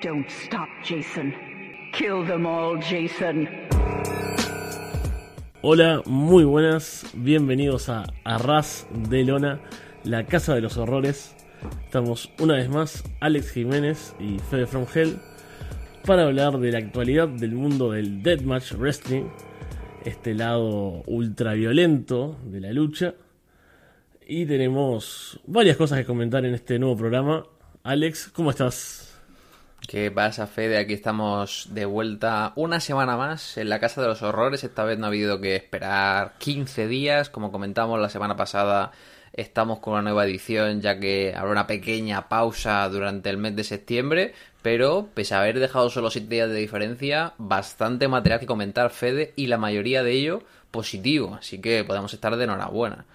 Don't stop, Jason. Kill them all, Jason. Hola, muy buenas, bienvenidos a Arras de Lona, la casa de los horrores. Estamos una vez más, Alex Jiménez y Fede From Hell, para hablar de la actualidad del mundo del Deathmatch Wrestling, este lado ultraviolento de la lucha. Y tenemos varias cosas que comentar en este nuevo programa. Alex, ¿cómo estás? ¿Qué pasa, Fede? Aquí estamos de vuelta una semana más en la Casa de los Horrores. Esta vez no ha habido que esperar 15 días. Como comentamos la semana pasada, estamos con una nueva edición ya que habrá una pequeña pausa durante el mes de septiembre. Pero, pese a haber dejado solo 7 días de diferencia, bastante material que comentar, Fede, y la mayoría de ello positivo. Así que podemos estar de enhorabuena.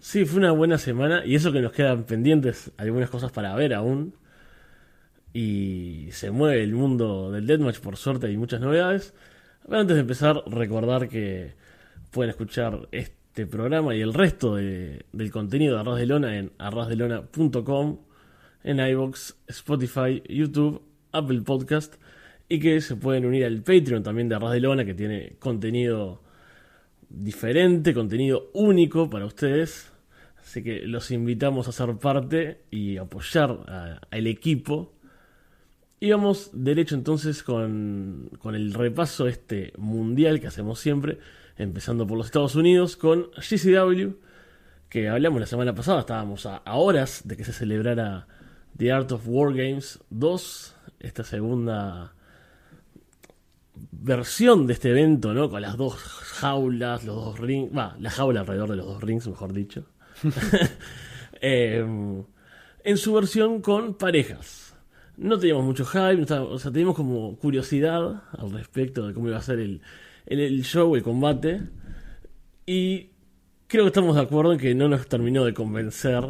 Sí, fue una buena semana y eso que nos quedan pendientes algunas cosas para ver aún y se mueve el mundo del Deathmatch, por suerte hay muchas novedades. Pero antes de empezar, recordar que pueden escuchar este programa y el resto de, del contenido de Arras de Lona en arrasdelona.com, en iBox, Spotify, YouTube, Apple Podcast y que se pueden unir al Patreon también de Arras de Lona que tiene contenido diferente, contenido único para ustedes. Así que los invitamos a ser parte y apoyar al equipo y vamos derecho entonces con, con el repaso este mundial que hacemos siempre, empezando por los Estados Unidos con GCW, que hablamos la semana pasada, estábamos a, horas de que se celebrara The Art of War Games 2, esta segunda versión de este evento, ¿no? Con las dos jaulas, los dos rings, va, la jaula alrededor de los dos rings, mejor dicho. Em, en su versión con parejas no teníamos mucho hype, o sea, teníamos como curiosidad al respecto de cómo iba a ser el, el, show, el combate. Y creo que estamos de acuerdo en que no nos terminó de convencer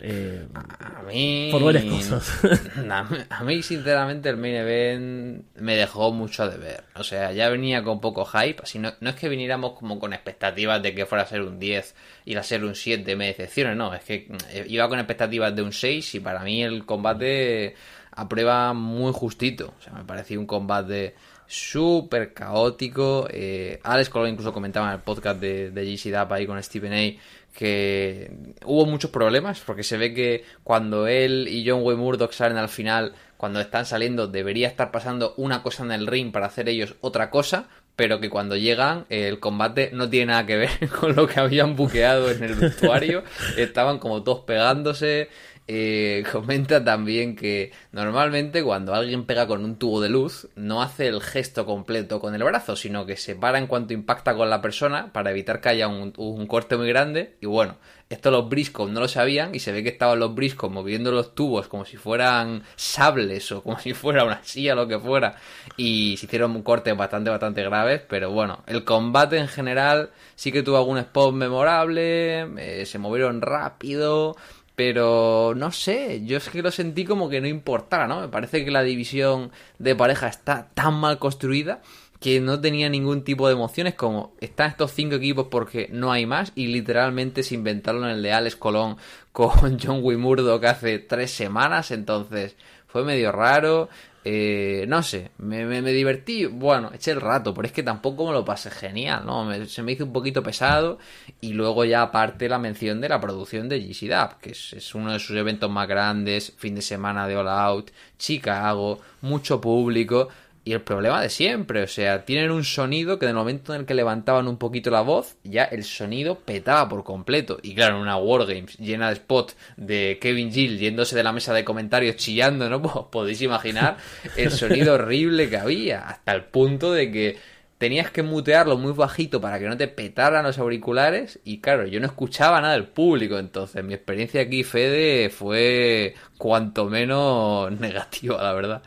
eh, a mí. Por varias cosas. A mí, sinceramente, el main event me dejó mucho de ver. O sea, ya venía con poco hype. Así no, no es que viniéramos como con expectativas de que fuera a ser un 10 y a ser un 7 me decepcione. No, es que eh, iba con expectativas de un 6 y para mí el combate a prueba muy justito. O sea, me pareció un combate súper caótico. Eh, Alex Colón incluso comentaba en el podcast de, de GC Dap ahí con Stephen A que hubo muchos problemas porque se ve que cuando él y John Wayne Murdoch salen al final, cuando están saliendo debería estar pasando una cosa en el ring para hacer ellos otra cosa, pero que cuando llegan el combate no tiene nada que ver con lo que habían buqueado en el vestuario, estaban como todos pegándose, eh, comenta también que normalmente cuando alguien pega con un tubo de luz no hace el gesto completo con el brazo, sino que se para en cuanto impacta con la persona para evitar que haya un, corte muy grande. Y bueno, esto los briscos no lo sabían y se ve que estaban los briscos moviendo los tubos como si fueran sables o como si fuera una silla lo que fuera. Y se hicieron un corte bastante, bastante graves. Pero bueno, el combate en general sí que tuvo algún spot memorable, eh, se movieron rápido pero no sé, yo es que lo sentí como que no importara, ¿no? Me parece que la división de pareja está tan mal construida que no tenía ningún tipo de emociones como están estos cinco equipos porque no hay más y literalmente se inventaron el de Alex Colón con John Wimurdo que hace tres semanas entonces fue medio raro eh, no sé, me, me, divertí, bueno, eché el rato, pero es que tampoco me lo pasé genial, ¿no? se me hizo un poquito pesado y luego ya aparte la mención de la producción de GC que es, es, uno de sus eventos más grandes, fin de semana de All Out, Chicago, mucho público, y el problema de siempre, o sea, tienen un sonido que en el momento en el que levantaban un poquito la voz, ya el sonido petaba por completo. Y claro, en una Wargames llena de spot de Kevin Gill yéndose de la mesa de comentarios chillando, ¿no? Pues podéis imaginar el sonido horrible que había, hasta el punto de que tenías que mutearlo muy bajito para que no te petaran los auriculares y claro, yo no escuchaba nada del público, entonces mi experiencia aquí, Fede, fue cuanto menos negativa, la verdad.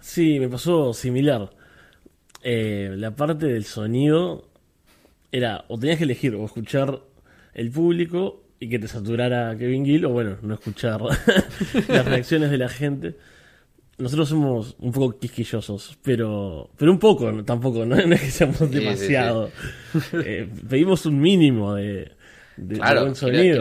Sí, me pasó similar. Eh, la parte del sonido era o tenías que elegir o escuchar el público y que te saturara Kevin Gill o bueno, no escuchar las reacciones de la gente. Nosotros somos un poco quisquillosos, pero pero un poco, tampoco, no, es que seamos demasiado. Eh, pedimos un mínimo de, claro, buen sonido.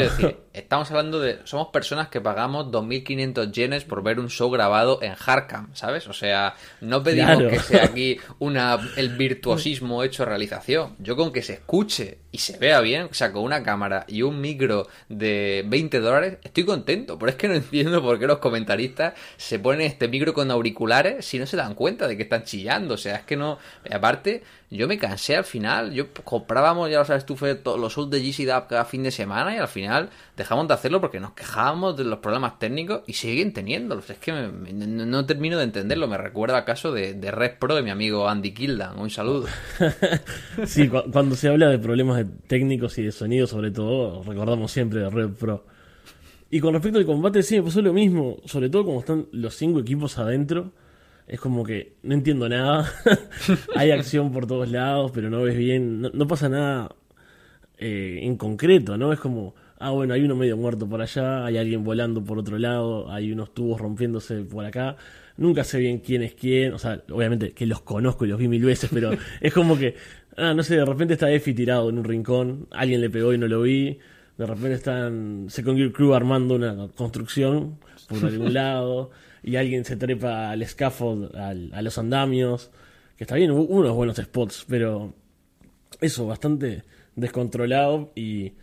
Estamos hablando de. Somos personas que pagamos 2.500 yenes por ver un show grabado en Hardcam, ¿sabes? O sea, no pedimos Claro. que sea aquí una, el virtuosismo hecho realización. Yo con que se escuche y se vea bien, o sea, con una cámara y un micro de 20 dólares, estoy contento. Pero es que no entiendo por qué los comentaristas se ponen este micro con auriculares si no se dan cuenta de que están chillando. O sea, es que no. Aparte, yo me cansé al final. Yo comprábamos, ya lo sabes tú, los shows de GC Dub cada fin de semana y al final dejamos de hacerlo porque nos quejábamos de los problemas técnicos y siguen teniéndolos. Es que me- no, no termino de entenderlo. Me recuerda al caso de, Red Pro de mi amigo Andy Kildan. Un saludo. Sí, cu- cuando se habla de problemas técnicos y de sonido, sobre todo, recordamos siempre de Red Pro. Y con respecto al combate, sí, me pasó lo mismo. Sobre todo como están los cinco equipos adentro. Es como que no entiendo nada. Hay acción por todos lados, pero no ves bien. No, no pasa nada eh, en concreto, ¿no? Es como, ah, bueno, hay uno medio muerto por allá, hay alguien volando por otro lado, hay unos tubos rompiéndose por acá. Nunca sé bien quién es quién, o sea, obviamente que los conozco y los vi mil veces, pero es como que, ah, no sé, de repente está Effie tirado en un rincón, alguien le pegó y no lo vi, de repente están Second Gear Crew armando una construcción por algún lado, y alguien se trepa al scaffold, al- a los andamios, que está bien, hubo unos buenos spots, pero eso, bastante descontrolado y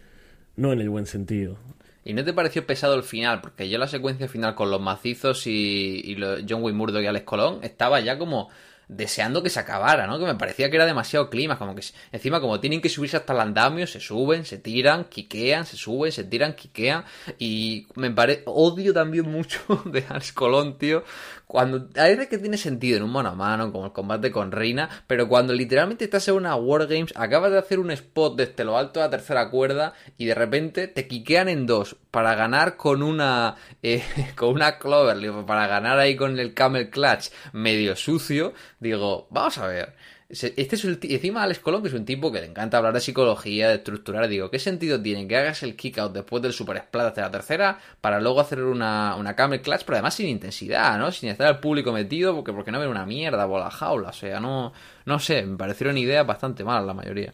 no en el buen sentido. ¿Y no te pareció pesado el final? Porque yo la secuencia final con los macizos y, y lo- John Wayne Murdoch y Alex Colón estaba ya como deseando que se acabara, ¿no? Que me parecía que era demasiado clima, como que encima como tienen que subirse hasta el andamio, se suben, se tiran, quiquean, se suben, se tiran, quiquean y me parece odio también mucho de Alex Colón, tío, cuando a veces que tiene sentido en un mano a mano, como el combate con Reina, pero cuando literalmente estás en una Wargames, acabas de hacer un spot desde lo alto de la tercera cuerda y de repente te quiquean en dos para ganar con una eh, con una Clover, para ganar ahí con el Camel Clutch medio sucio, digo, vamos a ver. Este es el encima Alex Colón, es un tipo que le encanta hablar de psicología, de estructurar, digo, ¿qué sentido tiene que hagas el kick out después del super splash de la tercera para luego hacer una, una camel clutch, pero además sin intensidad, ¿no? Sin estar al público metido, porque, porque no ven una mierda por la jaula, o sea, no, no sé, me parecieron ideas bastante malas la mayoría.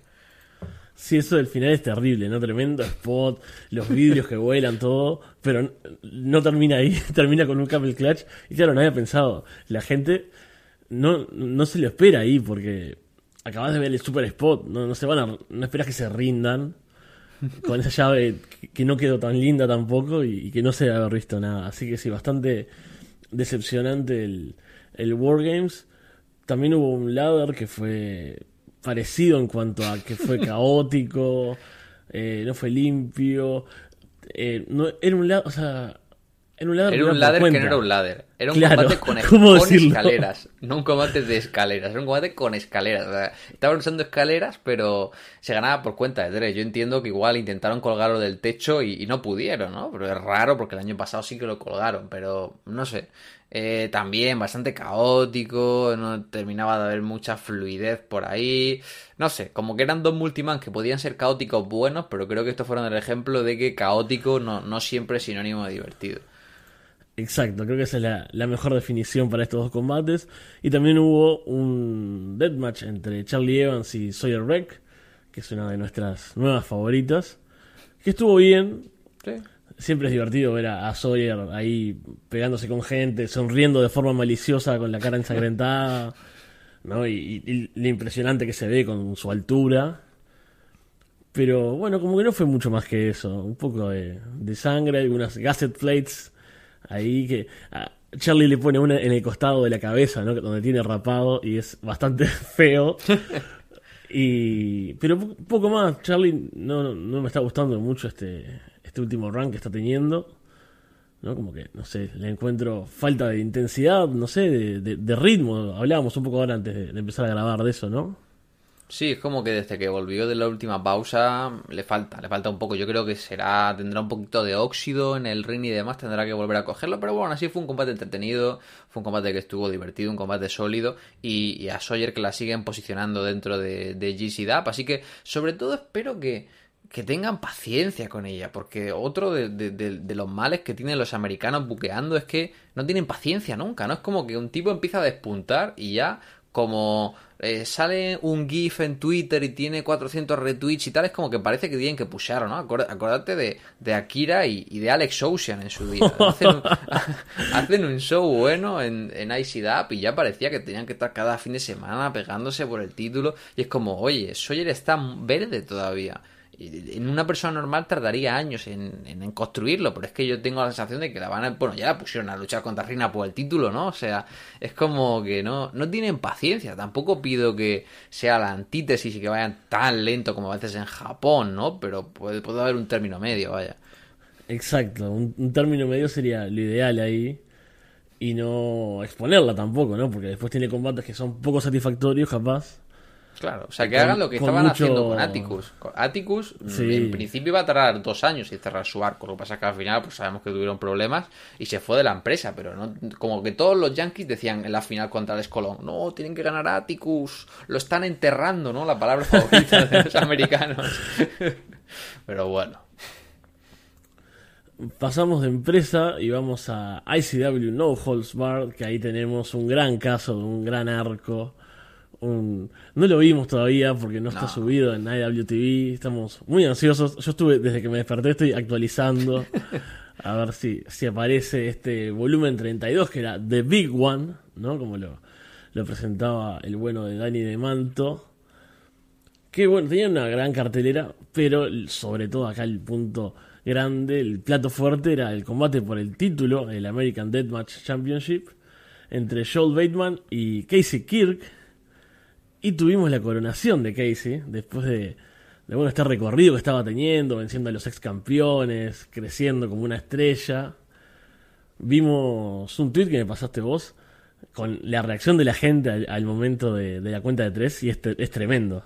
Sí, eso del final es terrible, ¿no? Tremendo spot, los vidrios que vuelan, todo, pero no termina ahí, termina con un camel clutch. Y claro, no había pensado, la gente no, no se lo espera ahí porque acabas de ver el super spot, no, no se van a, no esperas que se rindan con esa llave que, no quedó tan linda tampoco y, y que no se debe haber visto nada. Así que sí, bastante decepcionante el, el Wargames. También hubo un ladder que fue parecido en cuanto a que fue caótico, eh, no fue limpio. eh, no, era un ladder, o sea, era un ladder, Era que un por ladder que cuenta. no era un ladder. Era un Claro, combate con, es- ¿cómo con escaleras. No un combate de escaleras. Era un combate con escaleras. O sea, estaban usando escaleras, pero se ganaba por cuenta de tres. Yo entiendo que igual intentaron colgarlo del techo y, y no pudieron, ¿no? Pero es raro porque el año pasado sí que lo colgaron. Pero no sé. Eh, también bastante caótico. No terminaba de haber mucha fluidez por ahí. No sé. Como que eran dos multiman que podían ser caóticos buenos. Pero creo que estos fueron el ejemplo de que caótico no, no siempre es sinónimo de divertido. Exacto, creo que esa es la, la mejor definición para estos dos combates. Y también hubo un deathmatch entre Charlie Evans y Sawyer Wreck, que es una de nuestras nuevas favoritas, que estuvo bien. Sí. Siempre es divertido ver a, a Sawyer ahí pegándose con gente, sonriendo de forma maliciosa con la cara ensangrentada, ¿no? Y, y- y lo impresionante que se ve con su altura. Pero bueno, como que no fue mucho más que eso. Un poco de, de sangre, algunas gasset plates ahí que a Charlie le pone una en el costado de la cabeza, ¿no? Donde tiene rapado y es bastante feo. y pero po- poco más. Charlie no, no me está gustando mucho este, este último run que está teniendo. ¿no? Como que, no sé, le encuentro falta de intensidad, no sé, de, de- de ritmo. Hablábamos un poco ahora antes de empezar a grabar de eso, ¿no? Sí, es como que desde que volvió de la última pausa le falta, le falta un poco. Yo creo que será, tendrá un poquito de óxido en el ring y demás, tendrá que volver a cogerlo. Pero bueno, así fue un combate entretenido, fue un combate que estuvo divertido, un combate sólido. Y, a Sawyer que la siguen posicionando dentro de, de GC Dap. Así que, sobre todo, espero que, que tengan paciencia con ella, porque otro de- de los males que tienen los americanos buqueando es que no tienen paciencia nunca, ¿no? Es como que un tipo empieza a despuntar y ya como eh, sale un GIF en Twitter y tiene 400 retweets y tal, es como que parece que tienen que pusharlo, ¿no? Acordate de, de Akira y, de Alex Ocean en su día. Hacen un, show bueno en, en ICDAP y ya parecía que tenían que estar cada fin de semana pegándose por el título. Y es como, oye, Sawyer está verde todavía en una persona normal tardaría años en, construirlo, pero es que yo tengo la sensación de que la van a... Bueno, ya la pusieron a luchar contra Rina por el título, ¿no? O sea, es como que no, no tienen paciencia. Tampoco pido que sea la antítesis y que vayan tan lento como a veces en Japón, ¿no? Pero puede, puede haber un término medio, vaya. Exacto, un, un término medio sería lo ideal ahí y no exponerla tampoco, ¿no? Porque después tiene combates que son poco satisfactorios, capaz Claro, o sea, que hagan lo que estaban haciendo con Atticus. Atticus, en principio iba a tardar dos años y cerrar su arco. Lo que pasa es que al final, pues sabemos que tuvieron problemas y se fue de la empresa. Pero no, como que todos los Yankees decían en la final contra el Escolón: No, tienen que ganar a Atticus. Lo están enterrando, ¿no? La palabra favorita de los americanos. pero bueno. Pasamos de empresa y vamos a ICW No Holds Bar, que ahí tenemos un gran caso de un gran arco no lo vimos todavía porque no, está subido en IWTV. Estamos muy ansiosos. Yo estuve, desde que me desperté, estoy actualizando. a ver si, si aparece este volumen 32, que era The Big One, ¿no? Como lo, lo presentaba el bueno de Dani de Manto. Que bueno, tenía una gran cartelera, pero sobre todo acá el punto grande, el plato fuerte era el combate por el título, el American Deathmatch Championship, entre Joel Bateman y Casey Kirk y tuvimos la coronación de Casey, después de, bueno, este recorrido que estaba teniendo, venciendo a los ex campeones, creciendo como una estrella. Vimos un tweet que me pasaste vos con la reacción de la gente al, momento de, la cuenta de tres y es, es tremendo.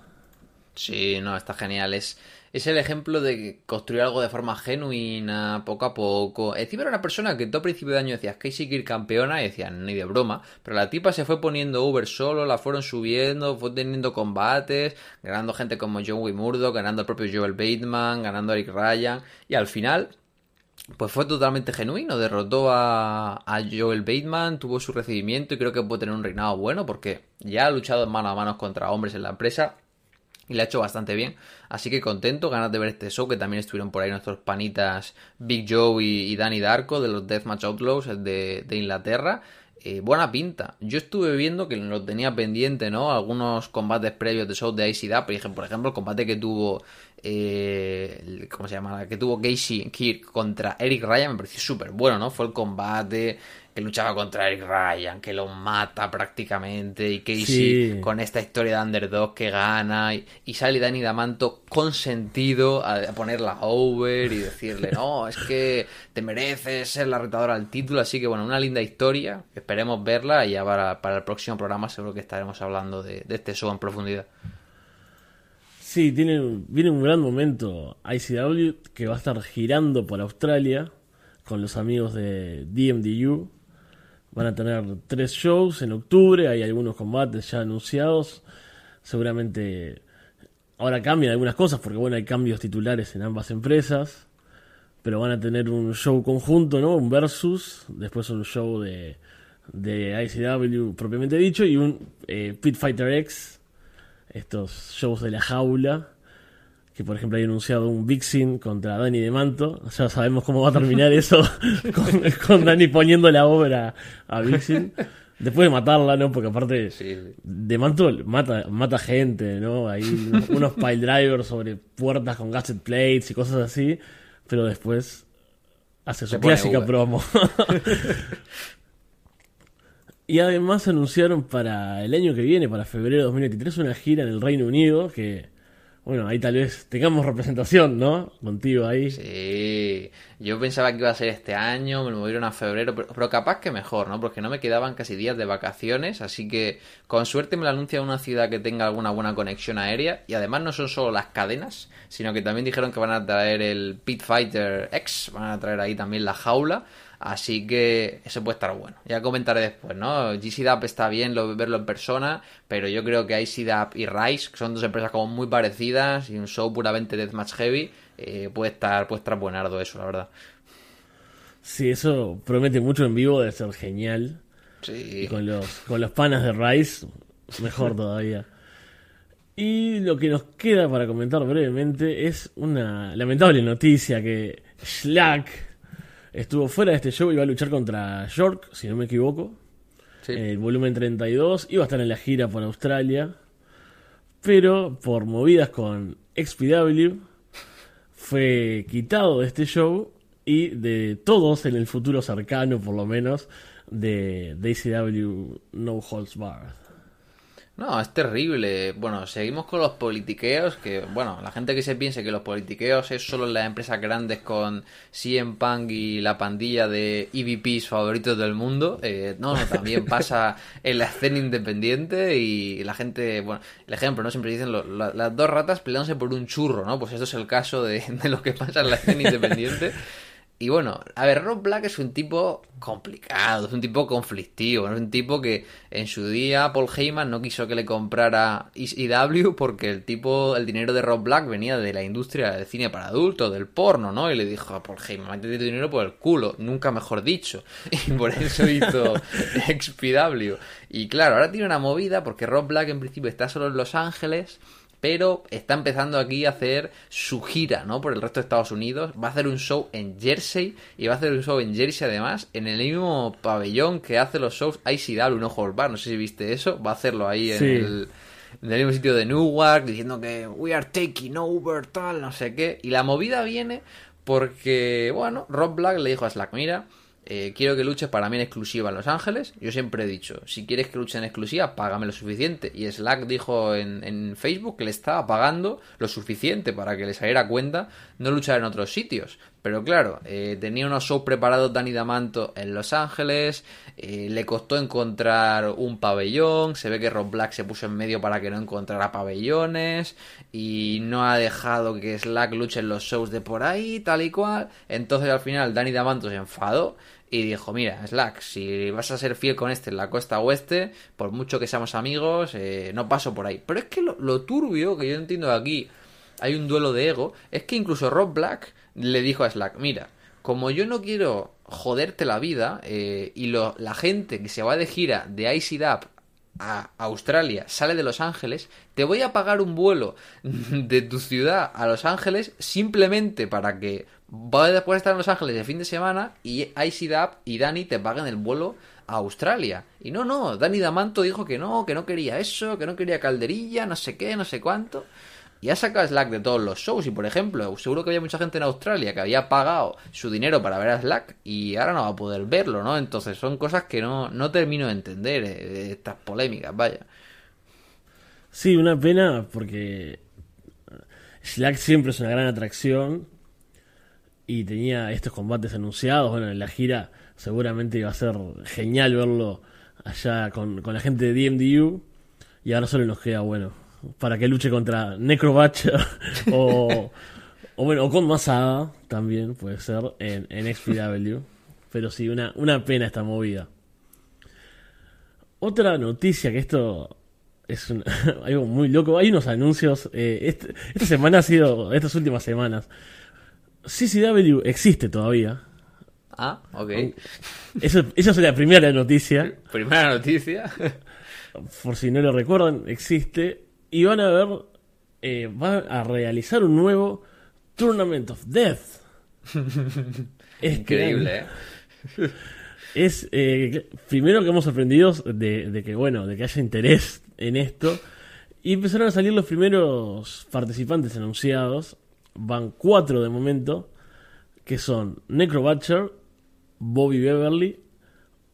Sí, no, está genial. Es, es el ejemplo de construir algo de forma genuina, poco a poco. Encima era una persona que todo principio de año decías Casey Kirk campeona y decían, ni de broma. Pero la tipa se fue poniendo Uber solo, la fueron subiendo, fue teniendo combates, ganando gente como John Wimurdo, ganando el propio Joel Bateman, ganando Eric Ryan. Y al final, pues fue totalmente genuino, derrotó a, a, Joel Bateman, tuvo su recibimiento y creo que puede tener un reinado bueno porque ya ha luchado mano a mano contra hombres en la empresa y le ha hecho bastante bien. Así que contento, ganas de ver este show, que también estuvieron por ahí nuestros panitas Big Joe y, Danny Darko de los Deathmatch Outlaws de, de Inglaterra. Eh, buena pinta. Yo estuve viendo que lo tenía pendiente, ¿no? Algunos combates previos de show de ICDA, por ejemplo, el combate que tuvo, eh, ¿cómo se llama? Que tuvo Casey Kirk contra Eric Ryan me pareció súper bueno, ¿no? Fue el combate que luchaba contra Eric Ryan, que lo mata prácticamente, y Casey con esta historia de underdog que gana, y, sale Danny Damanto consentido a, ponerla over y decirle, no, es que te mereces ser la retadora al título, así que bueno, una linda historia, esperemos verla y ya para, para el próximo programa seguro que estaremos hablando de, este show en profundidad. Sí, tiene, viene un gran momento ICW que va a estar girando por Australia con los amigos de DMDU Van a tener tres shows en octubre, hay algunos combates ya anunciados. Seguramente ahora cambian algunas cosas porque bueno, hay cambios titulares en ambas empresas. Pero van a tener un show conjunto, ¿no? Un versus, después un show de, de ICW propiamente dicho y un eh, Pit Fighter X, estos shows de la jaula que por ejemplo hay anunciado un Vixen contra Dani de Manto. Ya sabemos cómo va a terminar eso con, Dani poniendo la obra a Vixen. Después de matarla, ¿no? Porque aparte de Manto mata, mata gente, ¿no? Hay unos pile drivers sobre puertas con gasset plates y cosas así. Pero después hace su clásica promo. y además anunciaron para el año que viene, para febrero de 2023, una gira en el Reino Unido que bueno, ahí tal vez tengamos representación, ¿no? Contigo ahí. Sí, yo pensaba que iba a ser este año, me movieron a febrero, pero, capaz que mejor, ¿no? Porque no me quedaban casi días de vacaciones, así que con suerte me lo anuncia una ciudad que tenga alguna buena conexión aérea. Y además no son solo las cadenas, sino que también dijeron que van a traer el Pit Fighter X, van a traer ahí también la jaula. Así que eso puede estar bueno. Ya comentaré después, ¿no? GCDAP está bien verlo en persona, pero yo creo que ICDAP y Rise, que son dos empresas como muy parecidas y un show puramente Deathmatch Heavy, eh, puede estar puede estar buenardo eso, la verdad. Sí, eso promete mucho en vivo, debe ser genial. Sí. con los, con los panas de Rise, Mejor todavía. Y lo que nos queda para comentar brevemente es una lamentable noticia que Slack estuvo fuera de este show y va a luchar contra York, si no me equivoco. Sí. El volumen 32 iba a estar en la gira por Australia, pero por movidas con XPW fue quitado de este show y de todos en el futuro cercano, por lo menos, de DCW No Holds Barred. No, es terrible. Bueno, seguimos con los politiqueos, que bueno, la gente que se piense que los politiqueos es solo las empresas grandes con CM Punk y la pandilla de EVPs favoritos del mundo. Eh, no, no, también pasa en la escena independiente y la gente, bueno, el ejemplo, ¿no? Siempre dicen lo- la- las dos ratas peleándose por un churro, ¿no? Pues esto es el caso de, de lo que pasa en la escena independiente. Y bueno, a ver, Rob Black es un tipo complicado, es un tipo conflictivo, es un tipo que en su día Paul Heyman no quiso que le comprara ECW porque el tipo, el dinero de Rob Black venía de la industria del cine para adultos, del porno, ¿no? Y le dijo a Paul Heyman, métete tu dinero por el culo, nunca mejor dicho. Y por eso hizo XPW. Y claro, ahora tiene una movida porque Rob Black en principio está solo en Los Ángeles pero está empezando aquí a hacer su gira, ¿no? Por el resto de Estados Unidos. Va a hacer un show en Jersey y va a hacer un show en Jersey además, en el mismo pabellón que hace los shows ICW, no Hold Bar, no sé si viste eso. Va a hacerlo ahí en Sí. el en el mismo sitio de Newark, diciendo que we are taking over, tal, no sé qué. Y la movida viene porque, bueno, Rob Black le dijo a Slack, mira, eh, quiero que luches para mí en exclusiva en Los Ángeles. Yo siempre he dicho, si quieres que luche en exclusiva, págame lo suficiente. Y Slack dijo en, Facebook que le estaba pagando lo suficiente para que le saliera cuenta no luchar en otros sitios. Pero claro, eh, tenía unos shows preparados Danny Damanto en Los Ángeles, eh, le costó encontrar un pabellón, se ve que Rob Black se puso en medio para que no encontrara pabellones y no ha dejado que Slack luche en los shows de por ahí, tal y cual. Entonces al final Danny Damanto se enfadó y dijo, mira, Slack, si vas a ser fiel con este en la costa oeste, por mucho que seamos amigos, eh, no paso por ahí. Pero es que lo, turbio que yo entiendo aquí, hay un duelo de ego, es que incluso Rob Black le dijo a Slack, mira, como yo no quiero joderte la vida eh, y lo- la gente que se va de gira de ICDAP a Australia sale de Los Ángeles, te voy a pagar un vuelo de tu ciudad a Los Ángeles simplemente para que puedas estar en Los Ángeles de fin de semana y ICDAP y Dani te paguen el vuelo a Australia. Y no, no, Dani Damanto dijo que no, que no quería eso, que no quería calderilla, no sé qué, no sé cuánto. Y ha sacado a Slack de todos los shows. Y por ejemplo, seguro que había mucha gente en Australia que había pagado su dinero para ver a Slack y ahora no va a poder verlo, ¿no? Entonces son cosas que no, no termino de entender, eh, estas polémicas, vaya. Sí, una pena porque Slack siempre es una gran atracción y tenía estos combates anunciados. Bueno, en la gira seguramente iba a ser genial verlo allá con, con la gente de DMDU y ahora solo nos queda, bueno, para que luche contra Necrobatcher o, o bueno, o con Masada también puede ser en, en XPW. Pero sí, una, una pena esta movida. Otra noticia que esto es un- algo muy loco. Hay unos anuncios. eh, este- esta semana ha sido. Estas últimas semanas. CCW existe todavía. Ah, ok. Eso, esa es la primera noticia. Primera noticia. Por si no lo recuerdan, existe. Y van a ver. eh, van a realizar un nuevo Tournament of Death. Increíble. ¿eh? Es eh, primero que hemos sorprendidos de, de que bueno, de que haya interés en esto. Y empezaron a salir los primeros participantes anunciados. Van cuatro de momento. Que son Necrobatcher, Bobby Beverly,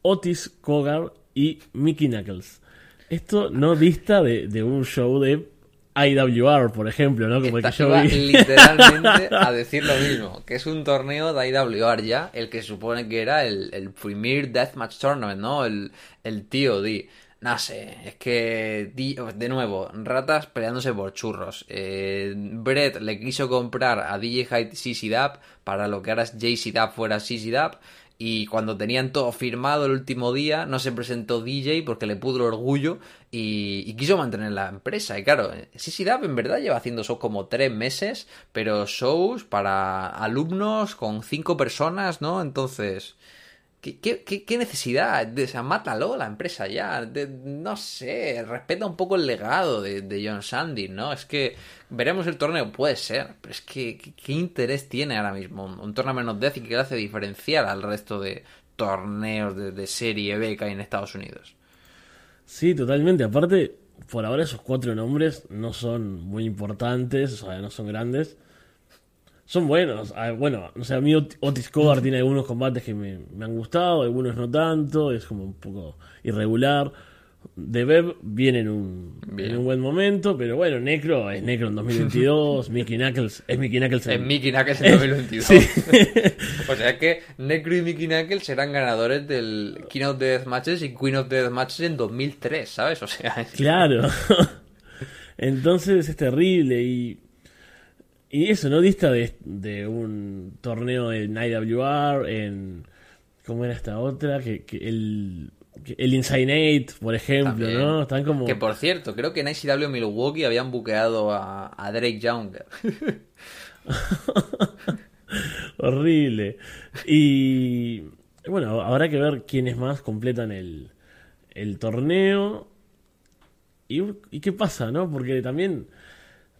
Otis Cogar y Mickey Knuckles. Esto no dista de, de un show de IWR, por ejemplo, ¿no? Como el que yo iba vi. literalmente a decir lo mismo, que es un torneo de IWR ya, el que supone que era el, el Premier Deathmatch Tournament, ¿no? El, el TOD. No sé, es que, de nuevo, ratas peleándose por churros. Eh, Brett le quiso comprar a DJ Hyde CC Dap para lo que ahora es JC Dap fuera CC Dap. Y cuando tenían todo firmado el último día, no se presentó DJ porque le pudo el orgullo y, y quiso mantener la empresa. Y claro, CC Dap en verdad lleva haciendo shows como tres meses, pero shows para alumnos con cinco personas, ¿no? Entonces, ¿Qué, qué, qué- qué necesidad? O sea, mátalo la empresa ya. No sé, respeta un poco el legado de, John Sandy, ¿no? Es que veremos el torneo, puede ser, pero es que ¿qué, qué interés tiene ahora mismo un, un Tournament of Death y que le hace diferenciar al resto de torneos de, de serie B que hay en Estados Unidos? Sí, totalmente. Aparte, por ahora esos cuatro nombres no son muy importantes, o sea, no son grandes. Son buenos. Ah, Bueno, no sé, a mí Ot- Otis Cobar tiene algunos combates que me, me han gustado, algunos no tanto, es como un poco irregular. De Bev viene en un, en un buen momento, pero bueno, Necro es Necro en 2022, Mickey Knuckles es Mickey Knuckles En en, Mickey Knuckles en 2022. Sí. o sea que Necro y Mickey Knuckles serán ganadores del King of Death Matches y Queen of Death Matches en 2003, ¿sabes? O sea, es- Claro. Entonces es terrible y. Y eso, no dista de, de un torneo en IWR, en. ¿Cómo era esta otra? Que, que el. que el Insane 8, por ejemplo, También. ¿no? Están como. Que por cierto, creo que en ICW Milwaukee habían buqueado a, a Drake Younger. Horrible. Y. Bueno, habrá que ver quiénes más completan el, el torneo. Y, y qué pasa, ¿no? Porque también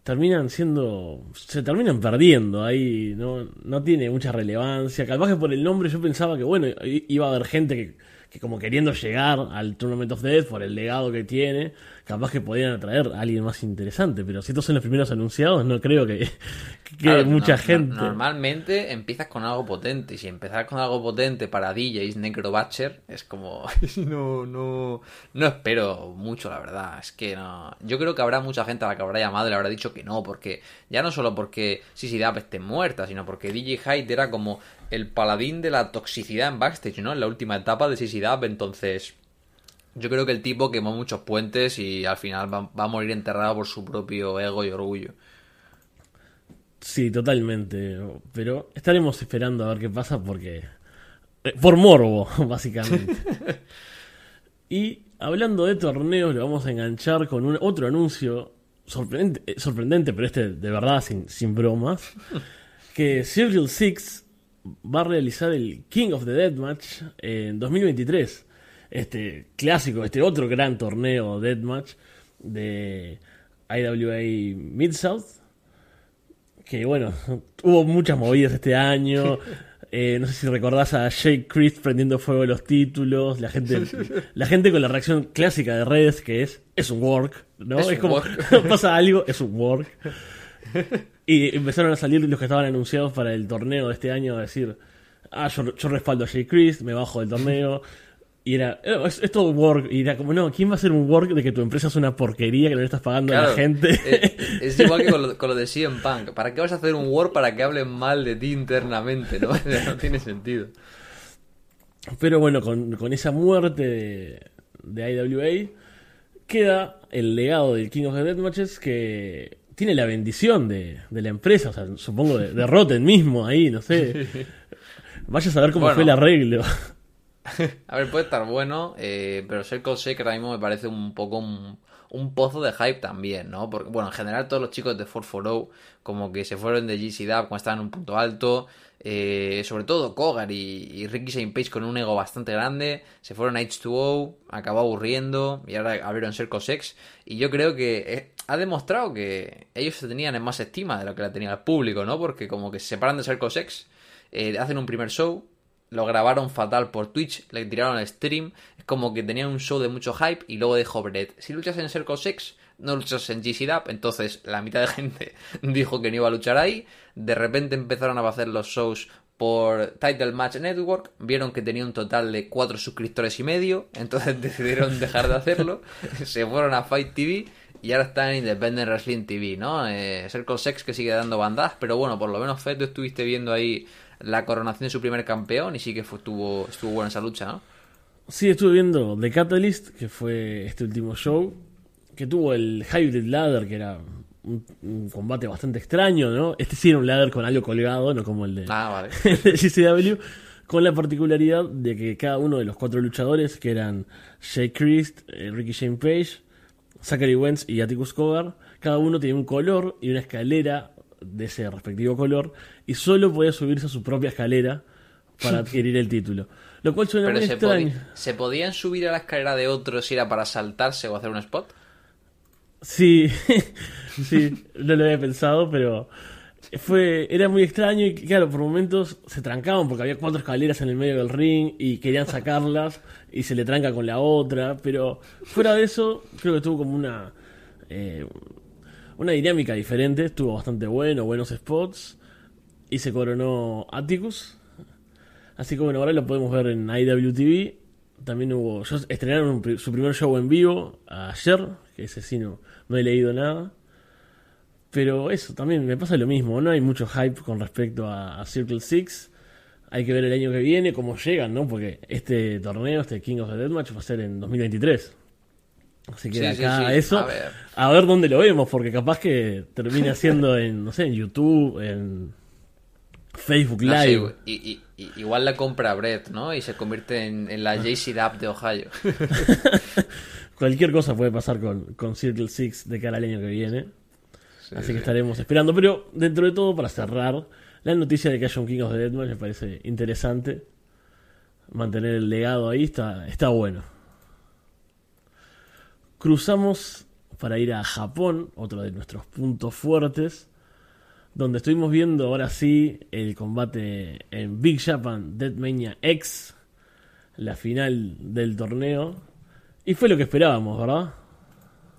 terminan siendo. Se terminan perdiendo ahí, ¿no? No tiene mucha relevancia. Capaz que por el nombre yo pensaba que, bueno, iba a haber gente que, que como queriendo llegar al Tournament of Death por el legado que tiene. Capaz que podían atraer a alguien más interesante. Pero si estos son los primeros anunciados, no creo que, que Claro, mucha no- no- gente. normalmente empiezas con algo potente. Y si empezar con algo potente para DJs Necro Butcher es como. no, no. No espero mucho, la verdad. Es que no. Yo creo que habrá mucha gente a la que habrá llamado y le habrá dicho que no. Porque ya no solo porque Sissy Dap esté muerta, sino porque DJ Hyde era como el paladín de la toxicidad en backstage, ¿no? En la última etapa de Sissy Dap. Entonces. Yo creo que el tipo quemó muchos puentes y al final va, va a morir enterrado por su propio ego y orgullo. Sí, totalmente. Pero estaremos esperando a ver qué pasa porque... eh, Por morbo, básicamente. y hablando de torneos, lo vamos a enganchar con un, otro anuncio sorprendente, eh, sorprendente, pero este de verdad sin, sin bromas. Que Circle Six va a realizar el King of the Deathmatch en 2023. Este clásico, este otro gran torneo Deathmatch de IWA Mid-South que bueno, hubo muchas movidas este año. Eh, no sé si recordás a Jake Christ prendiendo fuego los títulos, la gente, la gente con la reacción clásica de redes que es es un work, ¿no? Es como work. pasa algo, es un work. Y empezaron a salir los que estaban anunciados para el torneo de este año a decir, ah, yo, yo respaldo a Jake Christ, me bajo del torneo. Y era, "Eh, es, es todo work. Y era como, no, ¿quién va a hacer un work de que tu empresa es una porquería que no le estás pagando a la gente? Es, es igual que con lo, con lo de CM Punk. ¿Para qué vas a hacer un Word para que hablen mal de ti internamente? No, no tiene sentido. Pero bueno, con, con esa muerte de, de IWA, queda el legado del King of the Deathmatches que tiene la bendición de, de la empresa, o sea, supongo de, de Rotten mismo ahí, no sé. Vaya a saber cómo Bueno. fue el arreglo. A ver, puede estar bueno, eh, pero Circle Shake ahora mismo me parece un poco un, pozo de hype también, ¿no? Porque, bueno, en general todos los chicos de 440 como que se fueron de GC Dub cuando estaban en un punto alto, eh, sobre todo Kogar y, Ricky Shane Page con un ego bastante grande, se fueron a H2O, acabó aburriendo y ahora abrieron Circle Sex y yo creo que eh, ha demostrado que ellos se tenían en más estima de lo que la tenía el público, ¿no? Porque como que se separan de Circle Sex, eh, hacen un primer show, lo grabaron fatal por Twitch, le tiraron el stream, es como que tenían un show de mucho hype y luego dijo Brett, si luchas en Circle Sex, no luchas en GC Dub, entonces la mitad de gente dijo que no iba a luchar ahí, de repente empezaron a hacer los shows por Title Match Network, vieron que tenía un total de 4 suscriptores y medio, entonces decidieron dejar de hacerlo, se fueron a Fight TV y ahora están en Independent Wrestling TV, ¿no? Eh, Circle Sex que sigue dando bandas, pero bueno, por lo menos Fed tú estuviste viendo ahí la coronación de su primer campeón y sí que fue, estuvo, estuvo buena esa lucha, ¿no? Sí, estuve viendo The Catalyst, que fue este último show, que tuvo el Hybrid Ladder, que era un, un combate bastante extraño, ¿no? Este sí era un ladder con algo colgado, no como el de, Ah, vale. de GCW, con la particularidad de que cada uno de los cuatro luchadores, que eran Jay Christ, eh, Ricky Shane Page, Zachary Wentz y Atticus Cogar, cada uno tenía un color y una escalera de ese respectivo color, y solo podía subirse a su propia escalera para adquirir el título. Lo cual suena Pero muy se, extraño. ¿se podían subir a la escalera de otros si era para saltarse o hacer un spot? Sí, sí, no lo había pensado, pero fue era muy extraño y claro, por momentos se trancaban porque había cuatro escaleras en el medio del ring y querían sacarlas y se le tranca con la otra, pero fuera de eso creo que tuvo como una eh, una dinámica diferente, estuvo bastante bueno, buenos spots y se coronó Atticus. Así que bueno, ahora lo podemos ver en IWTV. También hubo. Estrenaron un su primer show en vivo ayer, que ese sí no, no he leído nada. Pero eso, también me pasa lo mismo. No hay mucho hype con respecto a, a Circle Six. Hay que ver el año que viene cómo llegan, ¿no? Porque este torneo, este King of the Deathmatch, va a ser en 2023. Así que Sí, acá sí. eso, A ver. a ver dónde lo vemos, porque capaz que termina siendo en, no sé, en YouTube, en Facebook No Live. y, y- y- igual la compra Brett, ¿no? Y se convierte en, en la JC Dub de Ohio. Cualquier cosa puede pasar con, con Circle Six de cara al año que viene. Sí, Así sí. que estaremos esperando. Pero dentro de todo, para cerrar, la noticia de que haya un King of the Deathmatch me parece interesante. Mantener el legado ahí está, está bueno. Cruzamos para ir a Japón, otro de nuestros puntos fuertes. Donde estuvimos viendo ahora sí el combate en Big Japan Deathmania X, la final del torneo. Y fue lo que esperábamos, ¿verdad?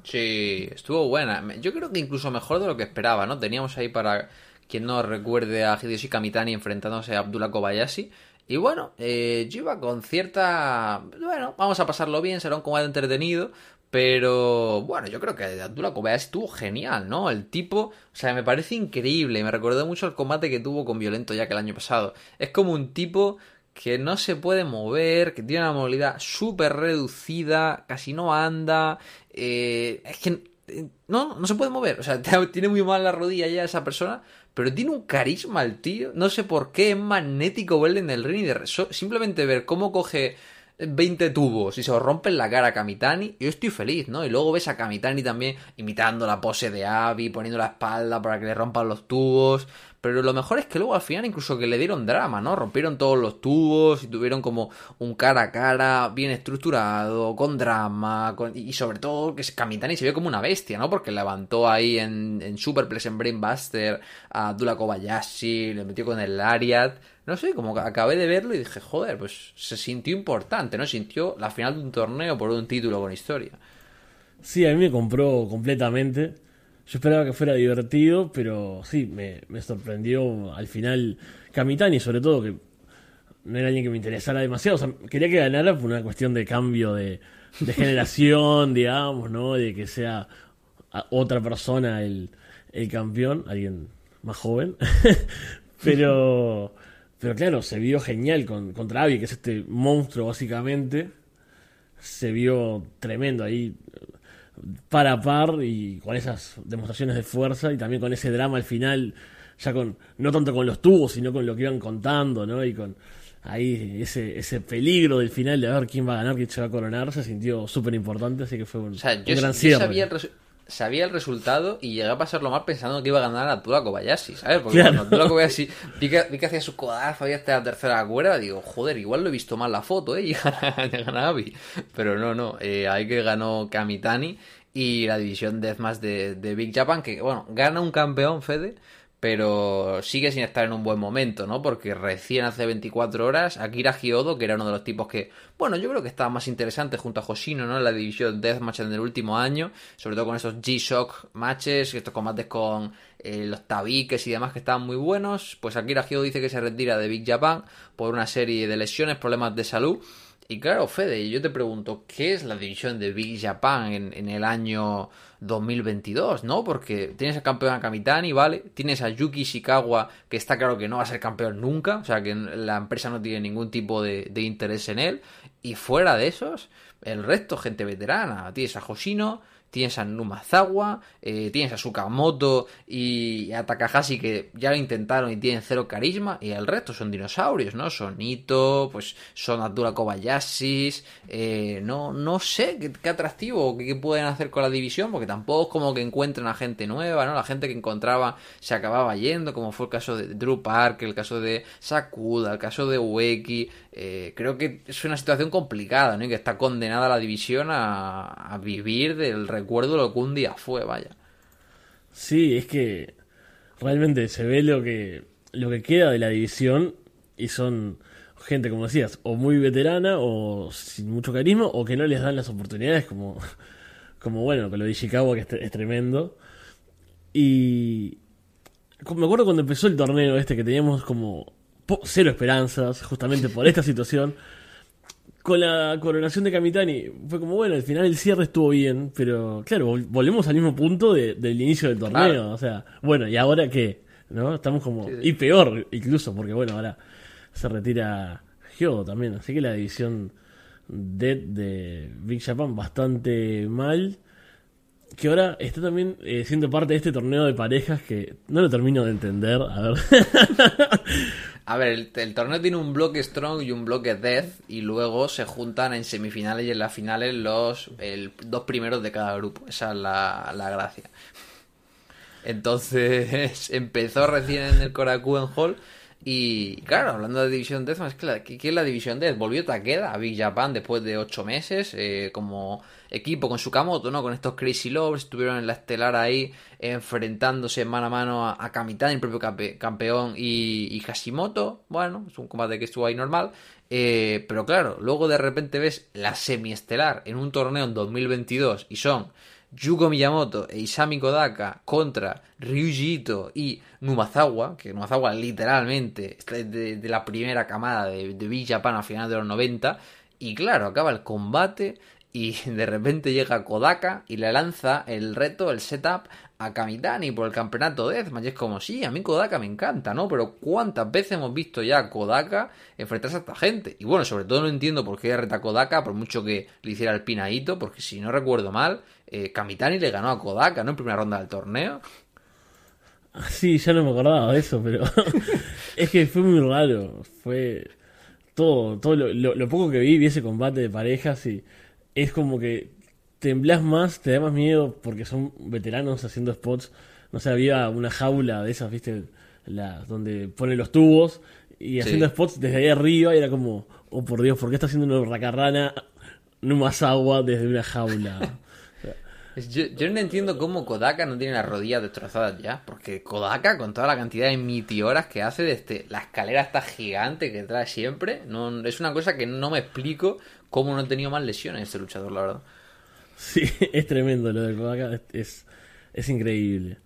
Sí, estuvo buena. Yo creo que incluso mejor de lo que esperaba, ¿no? Teníamos ahí para quien no recuerde a Hideyoshi Kamitani enfrentándose a Abdullah Kobayashi. Y bueno, eh, yo iba con cierta... Bueno, vamos a pasarlo bien, será un combate entretenido. Pero bueno, yo creo que Abdullah Kobayashi estuvo genial, ¿no? El tipo, o sea, me parece increíble. Me recordó mucho el combate que tuvo con Violento ya que el año pasado. Es como un tipo que no se puede mover, que tiene una movilidad súper reducida, casi no anda. eh, es que eh, no, no se puede mover. O sea, tiene muy mal la rodilla ya esa persona, pero tiene un carisma el tío. No sé por qué es magnético verle en el ring y de re- simplemente ver cómo coge 20 tubos y se os rompe en la cara a Kamitani, yo estoy feliz, ¿no? Y luego ves a Kamitani también imitando la pose de Abby, poniendo la espalda para que le rompan los tubos. Pero lo mejor es que luego al final incluso que le dieron drama, ¿no? Rompieron todos los tubos y tuvieron como un cara a cara bien estructurado, con drama, y sobre todo que Kamitani se vio como una bestia, ¿no? Porque levantó ahí en, en Superplex en Brainbuster a Abdullah Kobayashi, le metió con el Lariat. No sé, como acabé de verlo y dije, joder, pues se sintió importante, ¿no? Sintió la final de un torneo por un título con historia. Sí, a mí me compró completamente. Yo esperaba que fuera divertido, pero sí, me, me sorprendió al final Kamitani, sobre todo, que no era alguien que me interesara demasiado. O sea, quería que ganara por una cuestión de cambio de, de generación, digamos, ¿no? De que sea otra persona el, el campeón, alguien más joven. pero, pero claro, se vio genial con, contra Abby, que es este monstruo básicamente. Se vio tremendo ahí par a par y con esas demostraciones de fuerza y también con ese drama al final, ya con no tanto con los tubos, sino con lo que iban contando, ¿no? Y con ahí ese, ese peligro del final de a ver quién va a ganar, quién se va a coronar, se sintió súper importante, así que fue un, O sea, un yo, gran yo cierre. Sabía el resultado y llegué a pasarlo mal pensando que iba a ganar Abdullah Kobayashi, ¿sabes? Porque Claro. cuando Abdullah Kobayashi vi que, vi que hacía su codazo ahí hasta la tercera cuerda, digo, joder, igual lo he visto mal la foto, ¿eh? Y gana, gana Abby. Pero no, no, eh, ahí que ganó Kamitani y la división Deathmatch de, de Big Japan, que, bueno, gana un campeón, Fede, pero sigue sin estar en un buen momento, ¿no? Porque recién hace 24 horas, Akira Hyodo, que era uno de los tipos que, bueno, yo creo que estaba más interesante junto a Hoshino, ¿no? En la división Deathmatch en el último año, sobre todo con esos G-Shock matches, estos combates con eh, los tabiques y demás que estaban muy buenos, pues Akira Hyodo dice que se retira de Big Japan por una serie de lesiones, problemas de salud. Y claro, Fede, yo te pregunto, ¿qué es la división de Big Japan en, en el año 2022, ¿no? Porque tienes al campeón a Kamitani, ¿vale? Tienes a Yuki Ishikawa, que está claro que no va a ser campeón nunca, o sea que la empresa no tiene ningún tipo de, de interés en él. Y fuera de esos, el resto, gente veterana. Tienes a Hoshino, tienes a Numazawa, eh, tienes a Sukamoto y a Takahashi que ya lo intentaron y tienen cero carisma, y el resto son dinosaurios, ¿no? Son Ito, pues son Atura Kobayashi, eh, no, no sé qué, atractivo, qué, qué, pueden hacer con la división, porque tampoco es como que encuentren a gente nueva, ¿no? La gente que encontraba se acababa yendo, como fue el caso de Drew Parker, el caso de Sakuda, el caso de Ueki, eh, creo que es una situación complicada, ¿no? Y que está condenada la división a, vivir del recuerdo de lo que un día fue, vaya. Sí, es que realmente se ve lo que, lo que queda de la división y son gente, como decías, o muy veterana o sin mucho carisma o que no les dan las oportunidades como, como bueno, con lo de Ishikawa que es tremendo. Y me acuerdo cuando empezó el torneo este que teníamos como cero esperanzas, justamente por esta situación. Con la coronación de Kamitani, fue como, bueno, al final el cierre estuvo bien, pero claro, volvemos al mismo punto de, del inicio del torneo. Claro. O sea, bueno, ¿y ahora qué? ¿No? Estamos como. Sí, sí. Y peor, incluso, porque bueno, ahora se retira Hyogo también. Así que la división Dead de Big Japan bastante mal. Que ahora está también eh, siendo parte de este torneo de parejas que no lo termino de entender. A ver. A ver, el, el, torneo tiene un bloque Strong y un bloque Death y luego se juntan en semifinales y en las finales los el, dos primeros de cada grupo. Esa es la, la gracia. Entonces empezó recién en el Korakuen Hall y claro, hablando de División Death, es que la, ¿qué, es la División Death? Volvió Takeda a Big Japan después de ocho meses eh, como equipo con Sukamoto, ¿no? Con estos Crazy Lovers, estuvieron en la estelar ahí enfrentándose mano a mano a, a el propio campe, campeón, y, y, Hashimoto. Bueno, es un combate que estuvo ahí normal. Eh, pero claro, luego de repente ves la semiestelar en un torneo en 2022 y son Yuko Miyamoto e Isami Kodaka contra Ryuji Ito y Numazawa, que Numazawa literalmente es de, la primera camada de, de Big Japan a finales de los 90. Y claro, acaba el combate y de repente llega Kodaka y le lanza el reto, el setup a Kamitani por el campeonato Deathmatch. Es como, sí, a mí Kodaka me encanta, ¿no? Pero ¿cuántas veces hemos visto ya a Kodaka enfrentarse a esta gente? Y bueno, sobre todo no entiendo por qué reta Kodaka, por mucho que le hiciera el pinadito, porque si no recuerdo mal, eh, Kamitani le ganó a Kodaka, ¿no? En primera ronda del torneo. Sí, ya no me acordaba de eso, pero es que fue muy raro. Fue todo, todo lo, lo, lo poco que vi, vi ese combate de parejas y es como que temblás más, te da más miedo porque son veteranos haciendo spots. No sé, había una jaula de esas, viste, la, donde ponen los tubos y haciendo sí. spots desde ahí arriba y era como, oh por Dios, ¿por qué está haciendo una racarrana no más agua desde una jaula? Yo, yo, no entiendo cómo Kodaka no tiene las rodillas destrozadas ya. Porque Kodaka, con toda la cantidad de meteoras que hace desde este, la escalera esta gigante que trae siempre, no, es una cosa que no me explico cómo no he tenido más lesiones este luchador, la verdad. Sí, es tremendo lo de Kodaka, es, es, increíble.